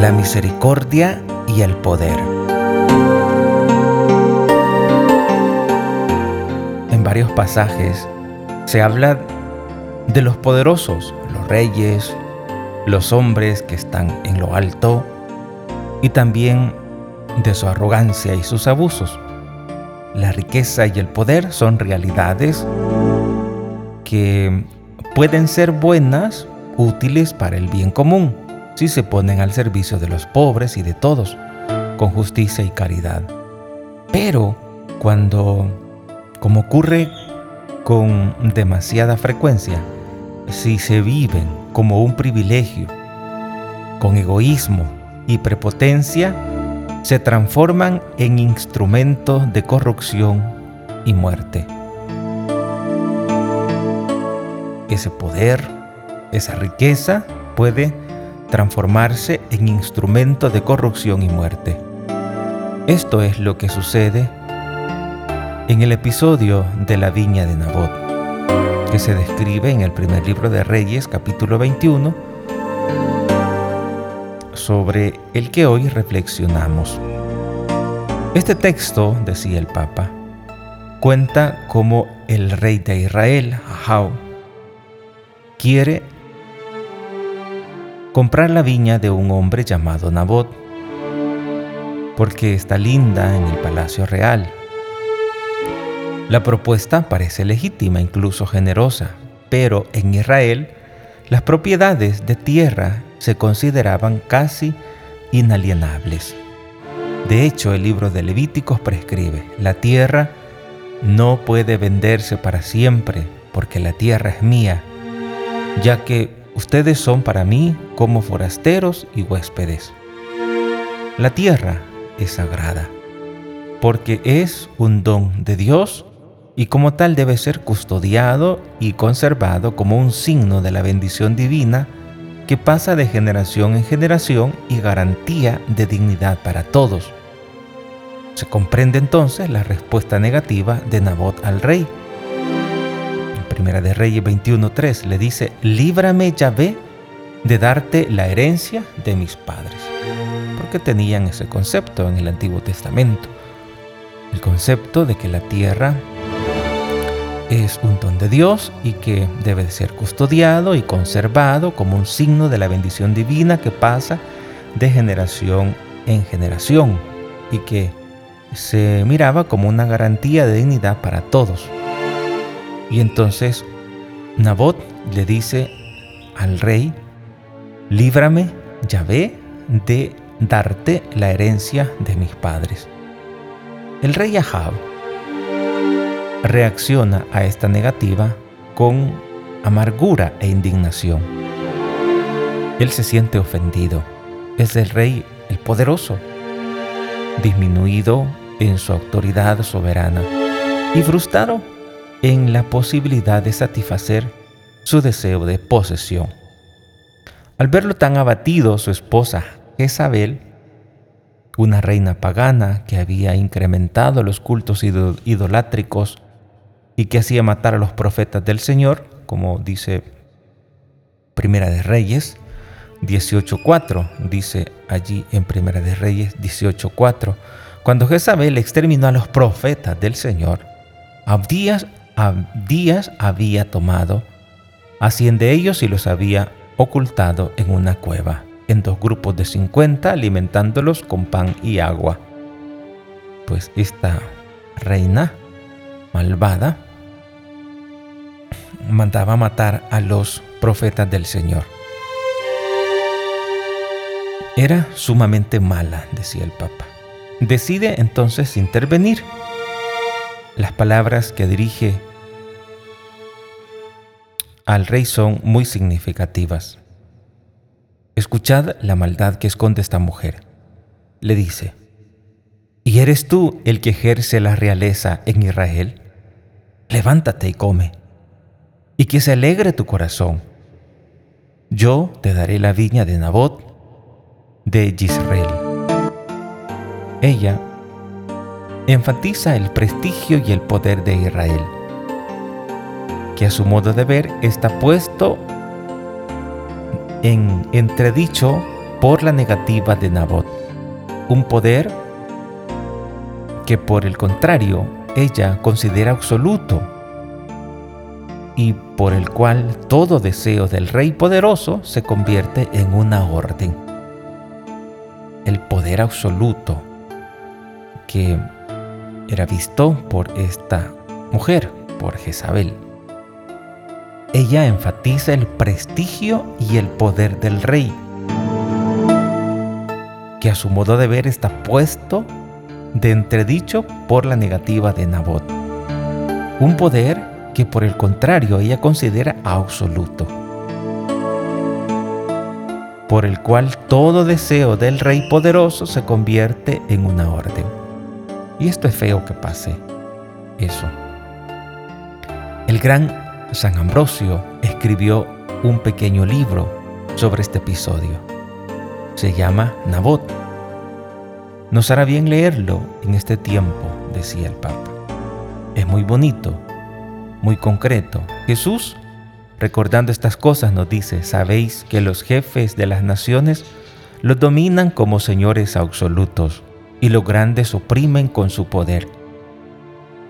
la misericordia y el poder. En varios pasajes se habla de los poderosos, los reyes, los hombres que están en lo alto y también de su arrogancia y sus abusos. La riqueza y el poder son realidades que pueden ser buenas, útiles para el bien común, si se ponen al servicio de los pobres y de todos, con justicia y caridad. Pero cuando, como ocurre con demasiada frecuencia, si se viven como un privilegio, con egoísmo y prepotencia, se transforman en instrumentos de corrupción y muerte. Ese poder, esa riqueza puede transformarse en instrumento de corrupción y muerte. Esto es lo que sucede en el episodio de la viña de Nabot, que se describe en el primer libro de Reyes capítulo 21, sobre el que hoy reflexionamos. Este texto, decía el Papa, cuenta cómo el rey de Israel, Ahau, quiere comprar la viña de un hombre llamado Nabot, porque está linda en el palacio real. La propuesta parece legítima, incluso generosa, pero en Israel las propiedades de tierra se consideraban casi inalienables. De hecho, el libro de Levíticos prescribe, la tierra no puede venderse para siempre, porque la tierra es mía, ya que ustedes son para mí como forasteros y huéspedes. La tierra es sagrada, porque es un don de Dios y como tal debe ser custodiado y conservado como un signo de la bendición divina que pasa de generación en generación y garantía de dignidad para todos. Se comprende entonces la respuesta negativa de Nabot al rey. Primera de Reyes 21.3 le dice, líbrame Yahvé de darte la herencia de mis padres. Porque tenían ese concepto en el Antiguo Testamento. El concepto de que la tierra es un don de Dios y que debe ser custodiado y conservado como un signo de la bendición divina que pasa de generación en generación y que se miraba como una garantía de dignidad para todos. Y entonces Nabot le dice al rey, líbrame, Yahvé, de darte la herencia de mis padres. El rey Ahab reacciona a esta negativa con amargura e indignación. Él se siente ofendido. Es el rey el poderoso, disminuido en su autoridad soberana y frustrado en la posibilidad de satisfacer su deseo de posesión. Al verlo tan abatido, su esposa Jezabel, una reina pagana que había incrementado los cultos idolátricos y que hacía matar a los profetas del Señor, como dice Primera de Reyes 18.4, dice allí en Primera de Reyes 18.4, cuando Jezabel exterminó a los profetas del Señor, Abdías, Abdías había tomado a cien de ellos y los había ocultado en una cueva, en dos grupos de 50, alimentándolos con pan y agua. Pues esta reina malvada mandaba matar a los profetas del Señor. Era sumamente mala, decía el Papa. Decide entonces intervenir. Las palabras que dirige al rey son muy significativas. Escuchad la maldad que esconde esta mujer. Le dice, ¿y eres tú el que ejerce la realeza en Israel? Levántate y come y que se alegre tu corazón. Yo te daré la viña de Nabot de Israel. Ella enfatiza el prestigio y el poder de Israel, que a su modo de ver está puesto en entredicho por la negativa de Nabot. Un poder que por el contrario ella considera absoluto y por el cual todo deseo del rey poderoso se convierte en una orden. El poder absoluto que era visto por esta mujer, por Jezabel. Ella enfatiza el prestigio y el poder del rey, que a su modo de ver está puesto de entredicho por la negativa de Nabot. Un poder que por el contrario ella considera absoluto, por el cual todo deseo del rey poderoso se convierte en una orden. Y esto es feo que pase, eso. El gran San Ambrosio escribió un pequeño libro sobre este episodio. Se llama Nabot. Nos hará bien leerlo en este tiempo, decía el Papa. Es muy bonito, muy concreto. Jesús, recordando estas cosas, nos dice, sabéis que los jefes de las naciones los dominan como señores absolutos y los grandes oprimen con su poder.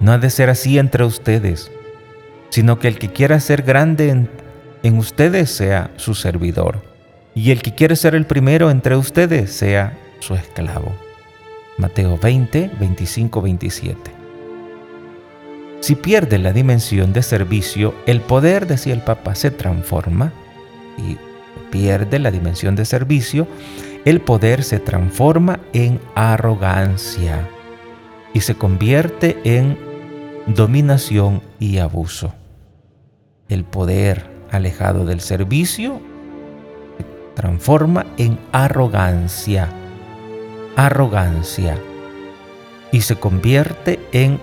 No ha de ser así entre ustedes sino que el que quiera ser grande en, ustedes sea su servidor, y el que quiere ser el primero entre ustedes sea su esclavo. Mateo 20, 25, 27. Si pierde la dimensión de servicio, el poder, decía el Papa, se transforma y pierde la dimensión de servicio, el poder se transforma en arrogancia y se convierte en dominación y abuso. El poder alejado del servicio se transforma en arrogancia, arrogancia, y se convierte en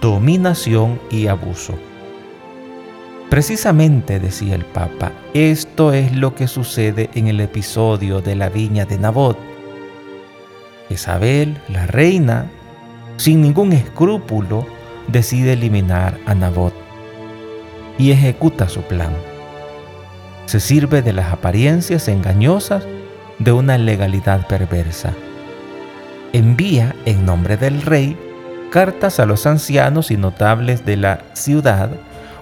dominación y abuso. Precisamente, decía el Papa, esto es lo que sucede en el episodio de la viña de Nabot. Isabel, la reina, sin ningún escrúpulo, decide eliminar a Nabot y ejecuta su plan. Se sirve de las apariencias engañosas de una legalidad perversa. Envía en nombre del rey cartas a los ancianos y notables de la ciudad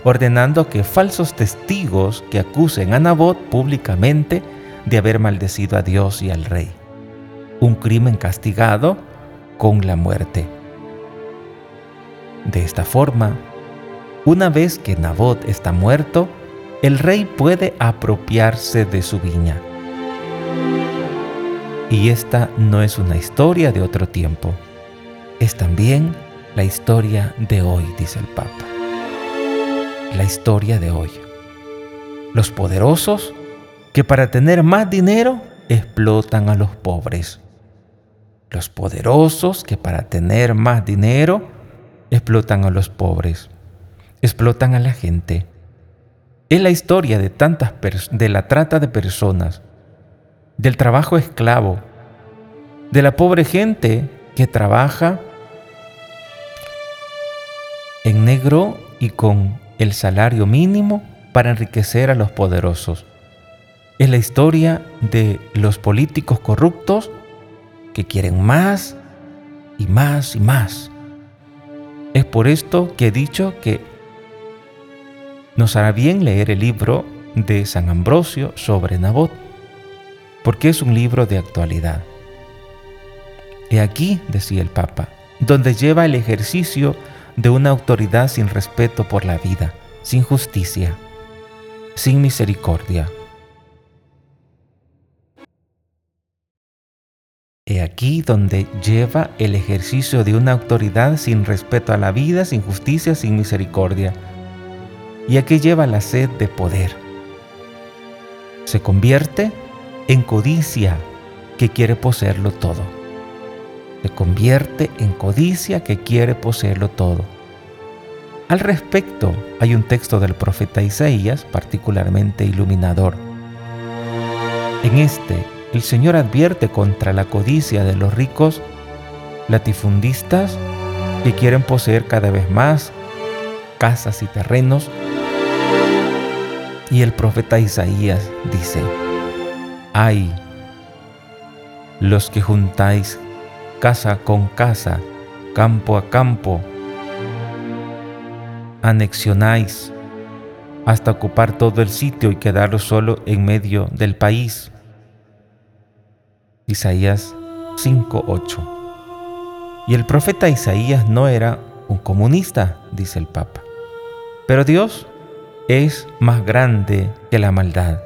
ordenando que falsos testigos que acusen a Nabot públicamente de haber maldecido a Dios y al rey. Un crimen castigado con la muerte. De esta forma, una vez que Nabot está muerto, el rey puede apropiarse de su viña. Y esta no es una historia de otro tiempo, es también la historia de hoy, dice el Papa. La historia de hoy. Los poderosos que para tener más dinero explotan a los pobres. Los poderosos que para tener más dinero explotan a los pobres, explotan a la gente. Es la historia de tantas de la trata de personas, del trabajo esclavo, de la pobre gente que trabaja en negro y con el salario mínimo para enriquecer a los poderosos. Es la historia de los políticos corruptos que quieren más y más y más es por esto que he dicho que nos hará bien leer el libro de San Ambrosio sobre Nabot, porque es un libro de actualidad. He aquí, decía el Papa, donde lleva el ejercicio de una autoridad sin respeto por la vida, sin justicia, sin misericordia, He aquí donde lleva el ejercicio de una autoridad sin respeto a la vida, sin justicia, sin misericordia. Y aquí lleva la sed de poder. Se convierte en codicia que quiere poseerlo todo. Convierte en codicia que quiere poseerlo todo. Al respecto, hay un texto del profeta Isaías particularmente iluminador. En este el Señor advierte contra la codicia de los ricos latifundistas que quieren poseer cada vez más casas y terrenos. Y el profeta Isaías dice, ay, los que juntáis casa con casa, campo a campo, anexionáis hasta ocupar todo el sitio y quedaros solo en medio del país. Isaías 5:8. Y el profeta Isaías no era un comunista, dice el Papa. Pero Dios es más grande que la maldad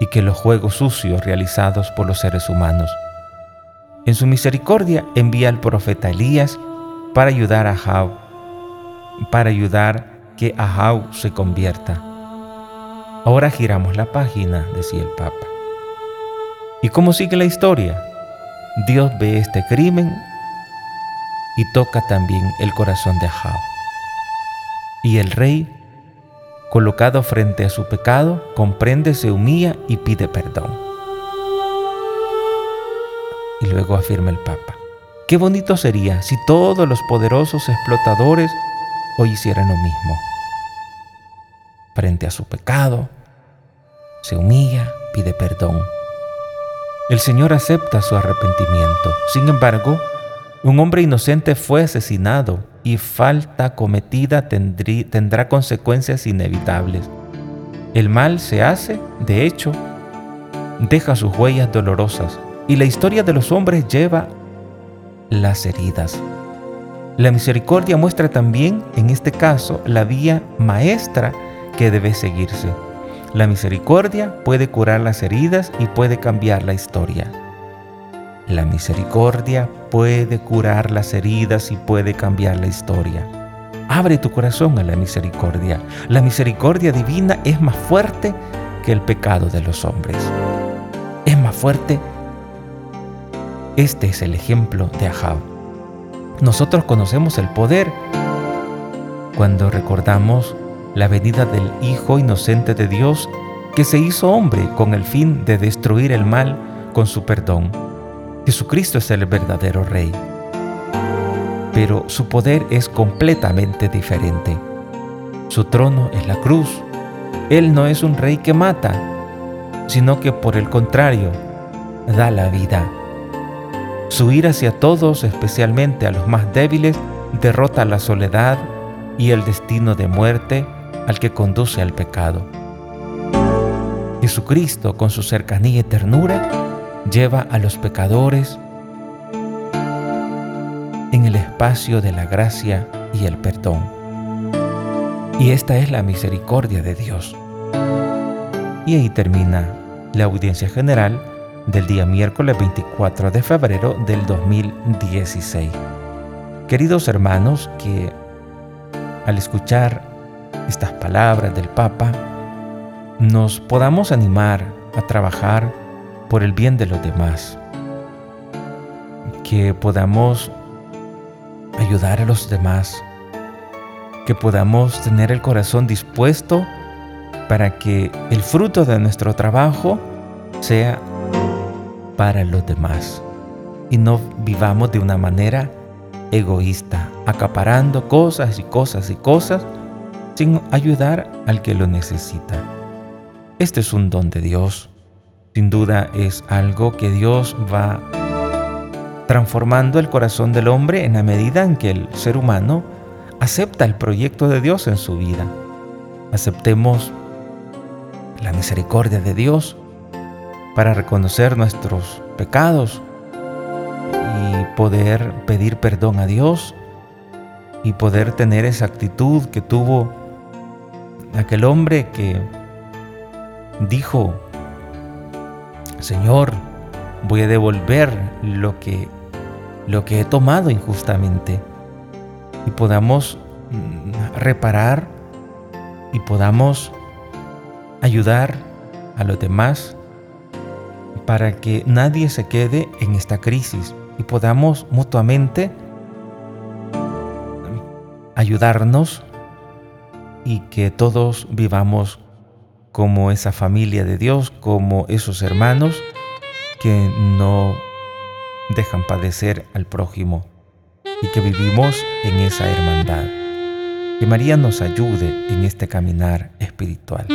y que los juegos sucios realizados por los seres humanos. En su misericordia envía al profeta Elías para ayudar a Ahab, para ayudar que Ahab se convierta. Ahora giramos la página, decía el Papa. ¿Y cómo sigue la historia? Dios ve este crimen y toca también el corazón de Ahab. Y el rey, colocado frente a su pecado, comprende, se humilla y pide perdón. Luego afirma el Papa, qué bonito sería si todos los poderosos explotadores hoy hicieran lo mismo. Frente a su pecado, se humilla, pide perdón. El Señor acepta su arrepentimiento. Sin embargo, un hombre inocente fue asesinado y falta cometida tendrá consecuencias inevitables. El mal se hace, de hecho, deja sus huellas dolorosas y la historia de los hombres lleva las heridas. La misericordia muestra también, en este caso, la vía maestra que debe seguirse. La misericordia puede curar las heridas y puede cambiar la historia. La misericordia puede curar las heridas y puede cambiar la historia. Abre tu corazón a la misericordia. La misericordia divina es más fuerte que el pecado de los hombres. Es más fuerte. Este es el ejemplo de Ahab. Nosotros conocemos el poder cuando recordamos la venida del Hijo inocente de Dios que se hizo hombre con el fin de destruir el mal con su perdón. Jesucristo es el verdadero Rey. Pero su poder es completamente diferente. Su trono es la cruz. Él no es un rey que mata, sino que por el contrario, da la vida. Su ira hacia todos, especialmente a los más débiles, derrota la soledad y el destino de muerte al que conduce al pecado. Jesucristo, con su cercanía y ternura, lleva a los pecadores en el espacio de la gracia y el perdón. Y esta es la misericordia de Dios. Y ahí termina la audiencia general del día miércoles 24 de febrero del 2016. Queridos hermanos, que al escuchar estas palabras del Papa, nos podamos animar a trabajar por el bien de los demás. Que podamos ayudar a los demás. Que podamos tener el corazón dispuesto para que el fruto de nuestro trabajo sea para los demás. Y no vivamos de una manera egoísta, acaparando cosas y cosas y cosas sin ayudar al que lo necesita. Este es un don de Dios sin duda es algo que Dios va transformando el corazón del hombre en la medida en que el ser humano acepta el proyecto de Dios en su vida. Aceptemos la misericordia de Dios para reconocer nuestros pecados y poder pedir perdón a Dios y poder tener esa actitud que tuvo aquel hombre que dijo Señor, voy a devolver lo que, lo que he tomado injustamente y podamos mm, reparar y podamos ayudar a los demás para que nadie se quede en esta crisis y podamos mutuamente ayudarnos y que todos vivamos como esa familia de Dios, como esos hermanos que no dejan padecer al prójimo y que vivimos en esa hermandad. Que María nos ayude en este caminar espiritual.